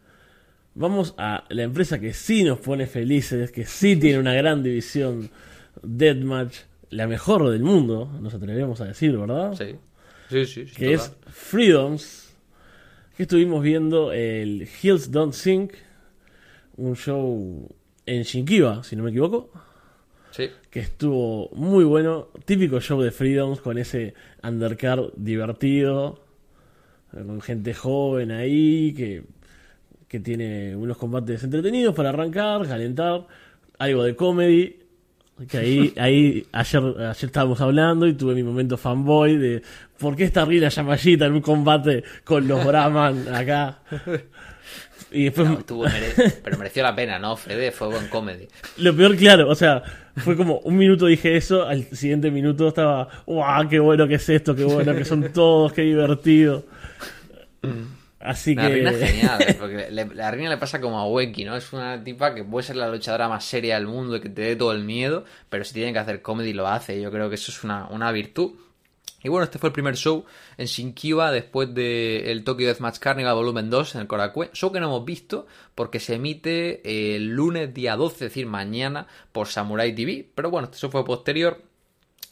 Vamos a la empresa que sí nos pone felices, que sí tiene una gran división Deathmatch, la mejor del mundo, nos atrevemos a decir, ¿verdad? Sí. Sí, sí, sí, que es Freedoms, que estuvimos viendo el Hills Don't Sink, un show en Shinkiba, si no me equivoco. Sí. Que estuvo muy bueno. Típico show de Freedoms con ese undercard divertido. Con gente joven ahí que, que tiene unos combates entretenidos para arrancar, calentar. Algo de comedy. Que ahí, ahí ayer, ayer estábamos hablando y tuve mi momento fanboy de ¿por qué está Rina Yamashita en un combate con los Brahman acá? Y después... No, tuvo, mere... pero mereció la pena, ¿no? Fede fue buen comedy. Lo peor, claro, o sea, fue como un minuto dije eso, al siguiente minuto estaba, ¡guau! ¡Qué bueno que es esto! ¡Qué bueno que son todos! ¡Qué divertido! Así la que. Es genial, ¿eh? porque le, la Rina le pasa como a Wenky, ¿no? Es una tipa que puede ser la luchadora más seria del mundo y que te dé todo el miedo, pero si tiene que hacer comedy lo hace. Yo creo que eso es una, una virtud. Y bueno, este fue el primer show en Shinkiba después del de Tokyo Deathmatch Carnival Volumen 2 en el Korakuen. Show que no hemos visto porque se emite el lunes día 12, es decir, mañana por Samurai TV. Pero bueno, este show fue posterior.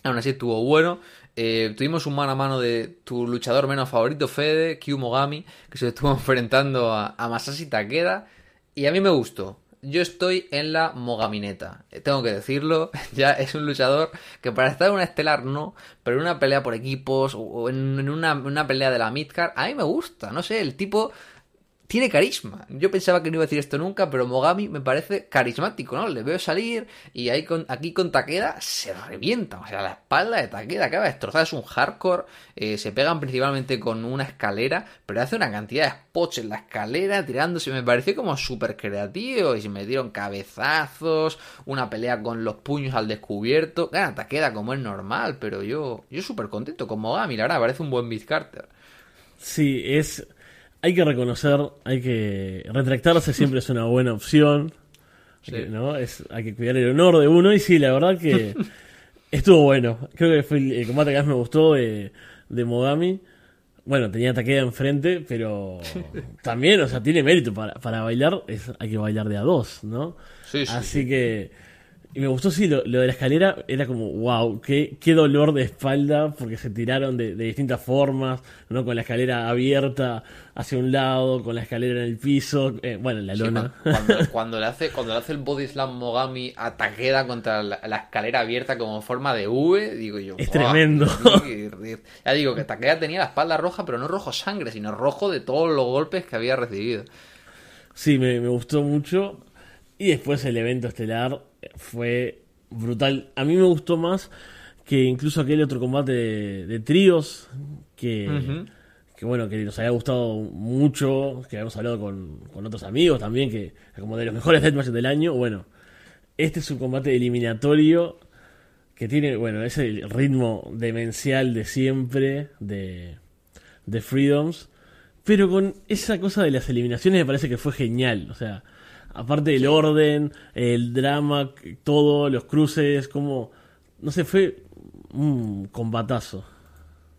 Aún así estuvo bueno. Eh, tuvimos un mano a mano de tu luchador menos favorito, Fede, Kyu Mogami, que se estuvo enfrentando a, a Masashi Takeda. Y a mí me gustó. Yo estoy en la Mogamineta. Eh, Tengo que decirlo, ya es un luchador que para estar en una estelar no, pero en una pelea por equipos o en una pelea de la midcard, a mí me gusta. No sé, el tipo tiene carisma. Yo pensaba que no iba a decir esto nunca, pero Mogami me parece carismático, ¿no? Le veo salir y ahí con, aquí con Takeda se revienta. O sea, la espalda de Takeda acaba destrozada. Es un hardcore. eh, se pegan principalmente con una escalera, pero hace una cantidad de spots en la escalera tirándose. Me pareció como súper creativo y se me dieron cabezazos. Una pelea con los puños al descubierto. Gana Takeda como es normal, pero yo, yo súper contento con Mogami. La verdad, parece un buen Miss Carter. Sí, es. Hay que reconocer, hay que. Retractarse siempre es una buena opción. Sí. ¿no? Es, hay que cuidar el honor de uno. Y sí, la verdad que estuvo bueno. Creo que fue el, el combate que más me gustó de, de Mogami. Bueno, tenía Takeda enfrente, pero también, o sea, tiene mérito para, para bailar. Es, hay que bailar de a dos, ¿no? Sí, sí, Así que. Y me gustó, sí, lo, lo de la escalera era como, wow, qué, qué dolor de espalda, porque se tiraron de, de distintas formas, ¿no? Con la escalera abierta hacia un lado, con la escalera en el piso, eh, bueno, en la lona. cu- cuando, cuando le hace cuando le hace el body slam Mogami a Takeda contra la, la escalera abierta como en forma de V, digo yo. Es "Buah, tremendo". qué rir". Ya digo que Takeda tenía la espalda roja, pero no rojo sangre, sino rojo de todos los golpes que había recibido. Sí, me, me gustó mucho. Y después el evento estelar fue brutal. A mí me gustó más que incluso aquel otro combate de, de tríos que, bueno, que nos había gustado mucho, que habíamos hablado con, con otros amigos también, que como de los mejores deathmatches del año. Bueno, este es un combate eliminatorio que tiene, bueno, es el ritmo demencial de siempre de, de Freedoms, pero con esa cosa de las eliminaciones me parece que fue genial, o sea, aparte del orden, el drama, todo, los cruces, como, no sé, fue un combatazo.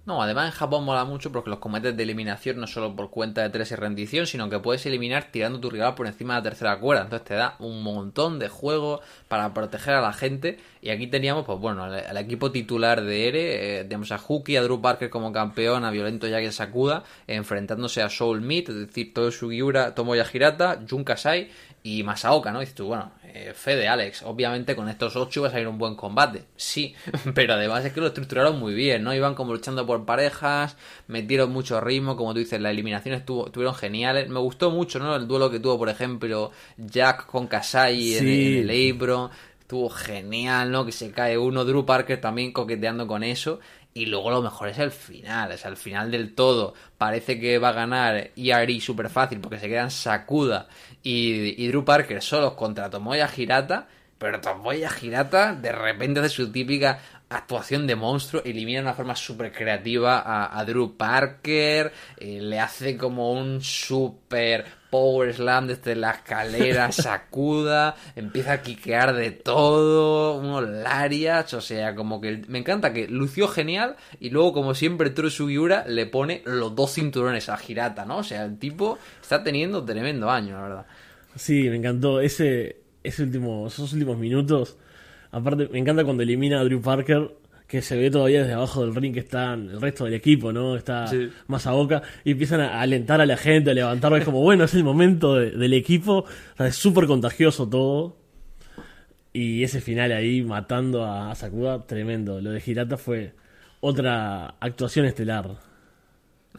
No, además en Japón mola mucho porque los combates de eliminación no solo por cuenta de tres y rendición, sino que puedes eliminar tirando tu rival por encima de la tercera cuerda. Entonces te da un montón de juego para proteger a la gente. Y aquí teníamos, pues bueno, al, al equipo titular de Ere, eh, tenemos a Huki, a Drew Parker como campeón, a Violento Yagi Sakuda, enfrentándose a Soul Meat, es decir, Toyo Sugiura, Tomoya Hirata, Jun Kasai y Masaoka, ¿no? Y dices tú, bueno, eh, Fede, Alex, obviamente con estos ocho va a salir un buen combate. Sí, pero además es que lo estructuraron muy bien, ¿no? Iban como luchando por parejas, metieron mucho ritmo, como tú dices, las eliminaciones estuvo, estuvieron geniales. Me gustó mucho, ¿no? El duelo que tuvo, por ejemplo, Jack con Kasai en, Sí. en el Abro. Estuvo genial, ¿no? Que se cae uno, Drew Parker también coqueteando con eso. Y luego lo mejor es el final, es el final del todo. Parece que va a ganar ERE súper fácil porque se quedan Sakuda y, y Drew Parker solos contra Tomoya Hirata. Pero Tomoya Hirata de repente hace su típica actuación de monstruo, elimina de una forma súper creativa a, a Drew Parker, eh, le hace como un super power slam desde la escalera, sacuda, empieza a quiquear de todo, unos lariats, o sea, como que me encanta que lució genial y luego como siempre Toru Sugiura le pone los dos cinturones a Hirata, ¿no? O sea, el tipo está teniendo tremendo año, la verdad. Sí, me encantó ese, ese último, esos últimos minutos. Aparte, me encanta cuando elimina a Drew Parker, que se ve todavía desde abajo del ring que están el resto del equipo, ¿no? Está Sí. más a boca y empiezan a alentar a la gente, a levantarlo. Es como, bueno, es el momento de- del equipo. O sea, es súper contagioso todo. Y ese final ahí matando a Sakuda, tremendo. Lo de Hirata fue otra actuación estelar.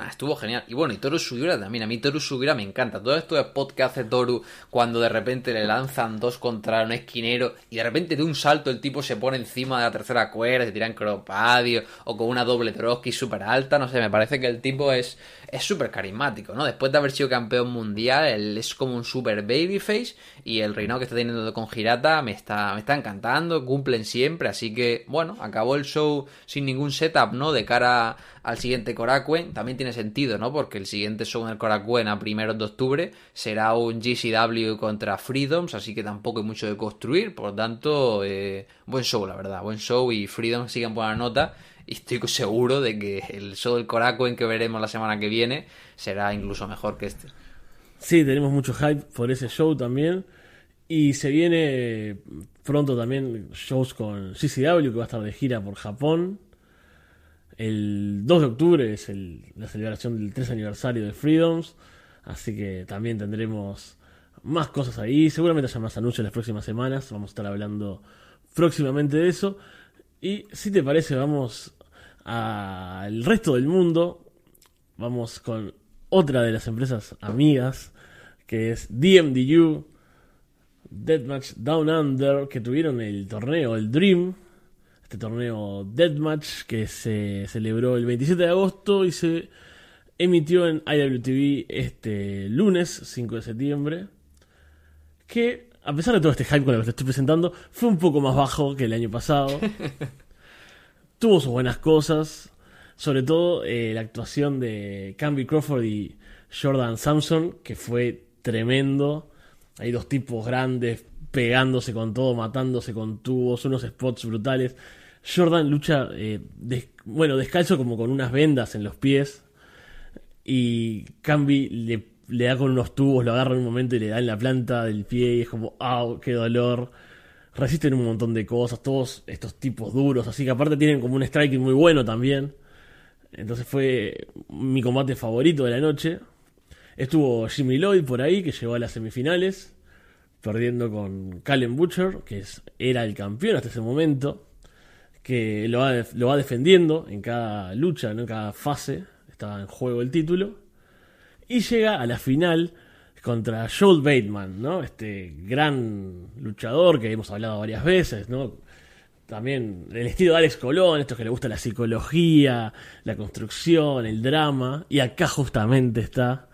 Estuvo genial. Y bueno, y Toru Sugiura también. A mí Toru Sugiura me encanta. Todo esto de pod que hace Toru cuando de repente le lanzan dos contra un esquinero y de repente de un salto el tipo se pone encima de la tercera cuerda, se tira en cropadio o con una doble troski súper alta. No sé, me parece que el tipo es es súper carismático, ¿no? Después de haber sido campeón mundial, él es como un super babyface y el reinado que está teniendo con Hirata me está, me está encantando, cumplen siempre, así que, bueno, acabó el show sin ningún setup, ¿no? De cara al siguiente Korakuen, también tiene sentido, ¿no? Porque el siguiente show en el Korakuen a primeros de octubre será un GCW contra Freedoms, así que tampoco hay mucho de construir, por lo tanto, eh, buen show, la verdad, buen show y Freedoms siguen buena nota y estoy seguro de que el show del Korakuen que veremos la semana que viene será incluso mejor que este. Sí, tenemos mucho hype por ese show también. Y se viene pronto también shows con CCW, que va a estar de gira por Japón. El 2 de octubre es la celebración del 3 aniversario de Freedoms. Así que también tendremos más cosas ahí. Seguramente haya más anuncios en las próximas semanas. Vamos a estar hablando próximamente de eso. Y si te parece, vamos al resto del mundo. Vamos con otra de las empresas amigas, que es DMDU, Deathmatch Down Under, que tuvieron el torneo, el Dream, este torneo Deathmatch que se celebró el 27 de agosto y se emitió en IWTV este lunes 5 de septiembre, que a pesar de todo este hype con el que te estoy presentando, fue un poco más bajo que el año pasado. Tuvo sus buenas cosas, sobre todo eh, la actuación de Camby Crawford y Jordan Samson, que fue tremendo. Hay dos tipos grandes pegándose con todo, matándose con tubos, unos spots brutales. Jordan lucha, eh, bueno, descalzo como con unas vendas en los pies. Y Camby le, da con unos tubos, lo agarra en un momento y le da en la planta del pie y es como, ¡au! ¡Qué dolor! Resisten un montón de cosas, todos estos tipos duros, así que aparte tienen como un striking muy bueno también. Entonces fue mi combate favorito de la noche. Estuvo Jimmy Lloyd por ahí, que llegó a las semifinales, perdiendo con Callum Butcher, que es, era el campeón hasta ese momento, que lo va, lo va defendiendo en cada lucha, en cada fase, estaba en juego el título. Y llega a la final contra Joel Bateman, ¿no? Este gran luchador que hemos hablado varias veces, ¿no? También el estilo de Alex Colón, esto que le gusta la psicología, la construcción, el drama. Y acá justamente está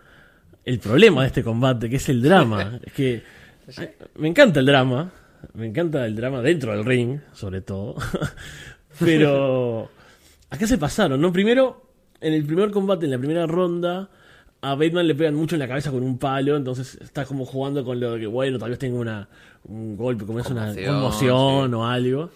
el problema de este combate, que es el drama. es que me encanta el drama, me encanta el drama dentro del ring, sobre todo. Pero acá se pasaron, ¿no? Primero, en el primer combate, en la primera ronda, a Bateman le pegan mucho en la cabeza con un palo, entonces está como jugando con lo de que, bueno, tal vez tenga una, un golpe, como es una conmoción o algo.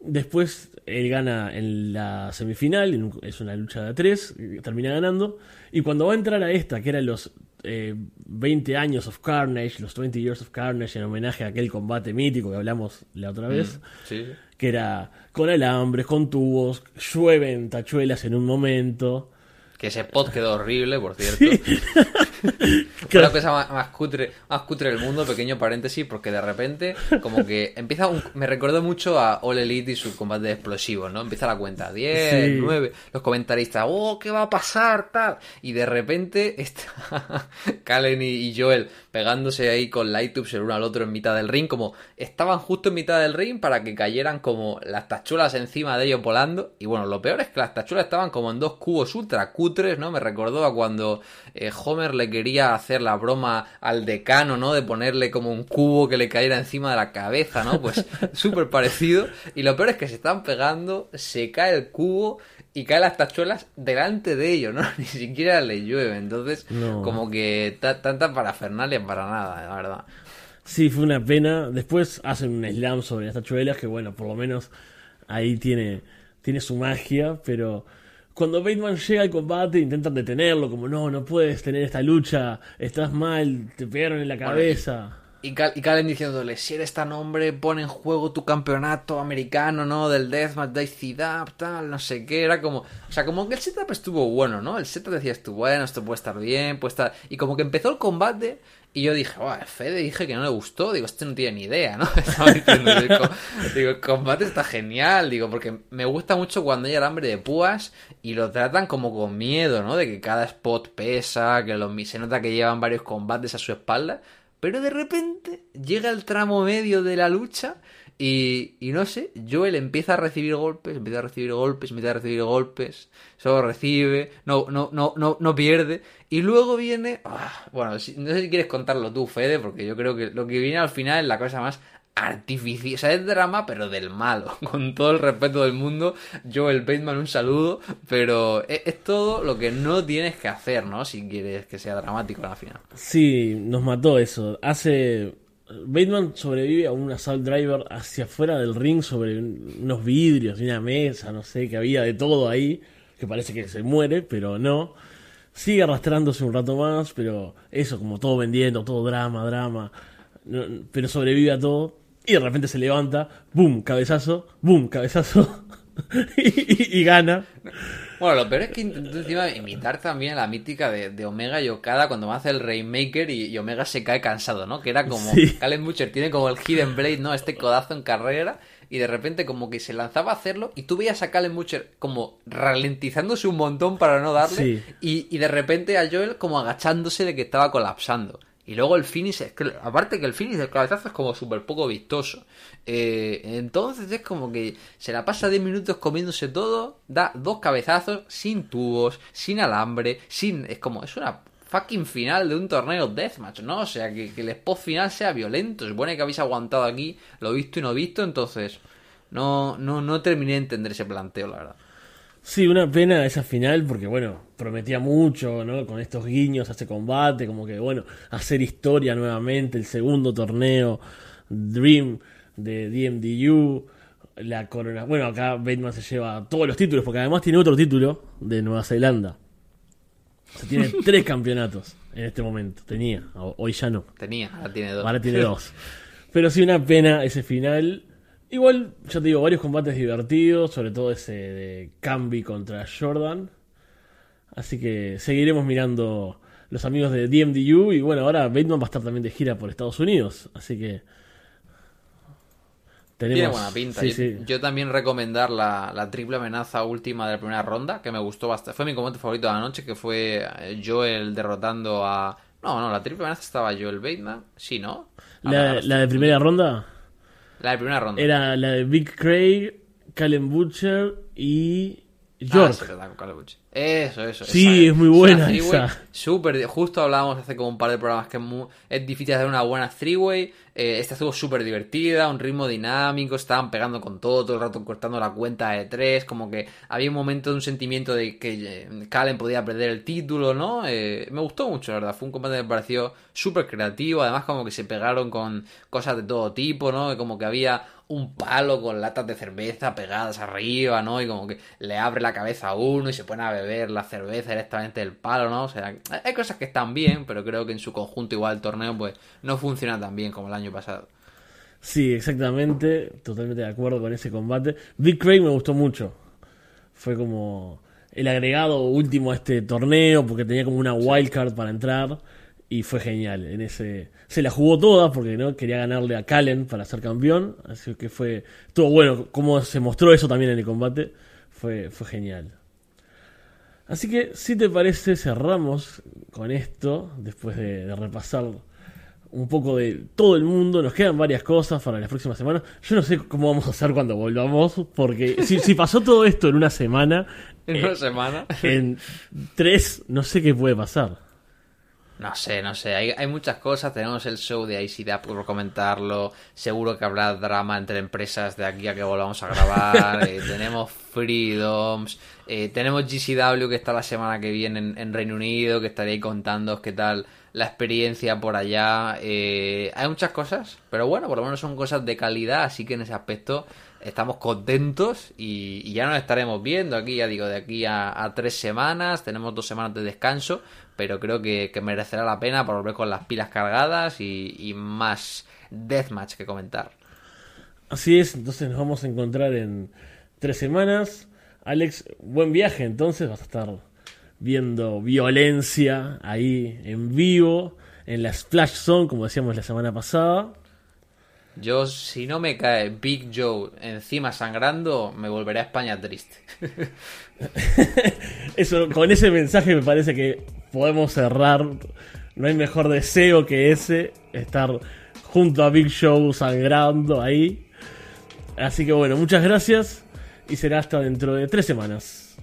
Después él gana en la semifinal, es una lucha de tres, termina ganando. Y cuando va a entrar a esta, que eran los 20 eh, años of Carnage, los 20 Years of Carnage, en homenaje a aquel combate mítico que hablamos la otra vez, mm, que era con alambres, con tubos, llueven tachuelas en un momento. Que ese pod quedó horrible, por cierto. Fue la cosa más, cutre, más cutre del mundo, pequeño paréntesis, porque de repente, como que empieza un, Me recordó mucho a All Elite y su combate explosivo, ¿no? Empieza la cuenta, 10, 9, los comentaristas, oh, ¿qué va a pasar? Tal. Y de repente está Kalen y Joel pegándose ahí con Lightups el uno al otro en mitad del ring, como estaban justo en mitad del ring para que cayeran como las tachuelas encima de ellos volando. Y bueno, lo peor es que las tachuelas estaban como en dos cubos ultra cutres, ¿no? Me recordó a cuando eh, Homer le quería hacer la broma al decano, ¿no? De ponerle como un cubo que le cayera encima de la cabeza, ¿no? Pues súper parecido. Y lo peor es que se están pegando, se cae el cubo y caen las tachuelas delante de ellos, ¿no? Ni siquiera le llueve. Entonces, como que tanta parafernalia para nada, la verdad. Sí, fue una pena. Después hacen un slam sobre las tachuelas, que bueno, por lo menos ahí tiene, tiene su magia, pero cuando Bateman llega al combate intentan detenerlo, como no, no puedes tener esta lucha, estás mal, te pegaron en la cabeza. Y, Calen diciéndole, si eres tan hombre, pon en juego tu campeonato americano, ¿no? Del Deathmatch, Dice tal, no sé qué. Era como... O sea, como que el setup estuvo bueno, ¿no? El setup decías tú, bueno, esto puede estar bien, puede estar... Y como que empezó el combate y yo dije, oh, Fede dije que no le gustó. Digo, este no tiene ni idea, ¿no? Digo, el combate está genial. Digo, porque me gusta mucho cuando hay alambre de púas y lo tratan como con miedo, ¿no? De que cada spot pesa, que los, se nota que llevan varios combates a su espalda. Pero de repente llega el tramo medio de la lucha y, no sé, Joel empieza a recibir golpes, empieza a recibir golpes, empieza a recibir golpes, solo recibe, no, no, no, no, no pierde. Y luego viene, ah, bueno, no sé si quieres contarlo tú, Fede, porque yo creo que lo que viene al final es la cosa más artificial, o sea, es drama, pero del malo. Con todo el respeto del mundo, Joel Bateman, un saludo, pero es, todo lo que no tienes que hacer, ¿no? Si quieres que sea dramático la final. Sí, nos mató eso. Hace. Bateman sobrevive a un assault driver hacia afuera del ring sobre unos vidrios y una mesa, no sé, que había de todo ahí, que parece que se muere, pero no. Sigue arrastrándose un rato más, pero eso, como todo vendiendo, todo drama, drama. pero sobrevive a todo y de repente se levanta, boom, cabezazo, boom, cabezazo, y, gana. Bueno, lo peor es que intentó encima imitar también la mítica de, de Omega y Okada cuando hace el Rainmaker y, y Omega se cae cansado, ¿no? Que era como. Sí. Calen Butcher tiene como el Hidden Blade, ¿no? Este codazo en carrera. Y de repente como que se lanzaba a hacerlo y tú veías a Calen Butcher como ralentizándose un montón para no darle Sí. y, y de repente a Joel como agachándose de que estaba colapsando. Y luego el finish, es que, aparte que el finish del cabezazo es como súper poco vistoso. Eh, entonces es como que se la pasa 10 minutos comiéndose todo, da dos cabezazos sin tubos, sin alambre, sin... Es como, es una fucking final de un torneo deathmatch, ¿no? O sea, que, que el spot final sea violento. Se supone que habéis aguantado aquí lo visto y no visto, entonces no, no, no terminé de entender ese planteo, la verdad. Sí, una pena esa final porque, bueno, prometía mucho, ¿no? Con estos guiños ese combate, como que, bueno, hacer historia nuevamente, el segundo torneo, Dream de DMDU, la corona. Bueno, acá Bateman se lleva todos los títulos porque además tiene otro título de Nueva Zelanda. O sea, tiene tres campeonatos en este momento. Tenía, hoy ya no. Tenía, ahora tiene dos. Ahora tiene dos. Pero sí, una pena ese final. Igual, ya te digo, varios combates divertidos, sobre todo ese de Camby contra Jordan. Así que seguiremos mirando los amigos de DMDU. Y bueno, ahora Bateman va a estar también de gira por Estados Unidos. Así que. Tenemos, Tiene buena pinta. Sí, yo, sí. yo también recomendar la, la triple amenaza última de la primera ronda, que me gustó bastante. Fue mi combate favorito de la noche, que fue eh, Joel derrotando a... No, no, la triple amenaza estaba Joel Bateman. Sí, ¿no? La, no, la de primera ronda la de primera ronda. era la de Big Craig, Callum Butcher y Ah, York. sí, Eso, eso. Sí, esa es muy buena three-way esa. Súper, justo hablábamos hace como un par de programas que es, muy- es difícil hacer una buena three-way. Eh, esta estuvo súper divertida, un ritmo dinámico, estaban pegando con todo, todo el rato cortando la cuenta de tres, como que había un momento de un sentimiento de que eh, Calen podía perder el título, ¿no? Eh, me gustó mucho, la verdad, fue un combate que me pareció súper creativo, además como que se pegaron con cosas de todo tipo, ¿no? Como que había un palo con latas de cerveza pegadas arriba, ¿no? Y como que le abre la cabeza a uno y se pone a beber la cerveza directamente del palo, ¿no? O sea, hay cosas que están bien, pero creo que en su conjunto igual el torneo pues no funciona tan bien como el año pasado. Sí, exactamente. Totalmente de acuerdo con ese combate. Big Craig me gustó mucho. Fue como el agregado último a este torneo porque tenía como una wildcard para entrar y fue genial. En ese se la jugó toda porque no quería ganarle a Kallen para ser campeón, así que fue todo bueno cómo se mostró eso también en el combate. Fue fue genial. Así que si te parece cerramos con esto después de, de repasar un poco de todo el mundo. Nos quedan varias cosas para las próximas semanas. Yo no sé cómo vamos a hacer cuando volvamos, porque si, si pasó todo esto en una semana, En eh, una semana. en tres, no sé qué puede pasar. No sé, no sé, hay, hay muchas cosas, tenemos el show de ICDAP por comentarlo, seguro que habrá drama entre empresas de aquí a que volvamos a grabar, eh, tenemos Freedoms, eh, tenemos GCW que está la semana que viene en, en Reino Unido, que estaréis contándoos qué tal la experiencia por allá, eh, hay muchas cosas, pero bueno, por lo menos son cosas de calidad, así que en ese aspecto estamos contentos y, ya nos estaremos viendo aquí, ya digo, de aquí a, tres semanas, tenemos dos semanas de descanso, pero creo que, merecerá la pena por volver con las pilas cargadas y, y más deathmatch que comentar. Así es, entonces nos vamos a encontrar en tres semanas. Alex, buen viaje, entonces vas a estar viendo violencia ahí en vivo, en la Splash Zone, como decíamos la semana pasada. Yo, si no me cae Big Joe encima sangrando, me volveré a España triste. Eso, con ese mensaje me parece que podemos cerrar. No hay mejor deseo que ese, estar junto a Big Show sangrando ahí. Así que bueno, muchas gracias y será hasta dentro de tres semanas.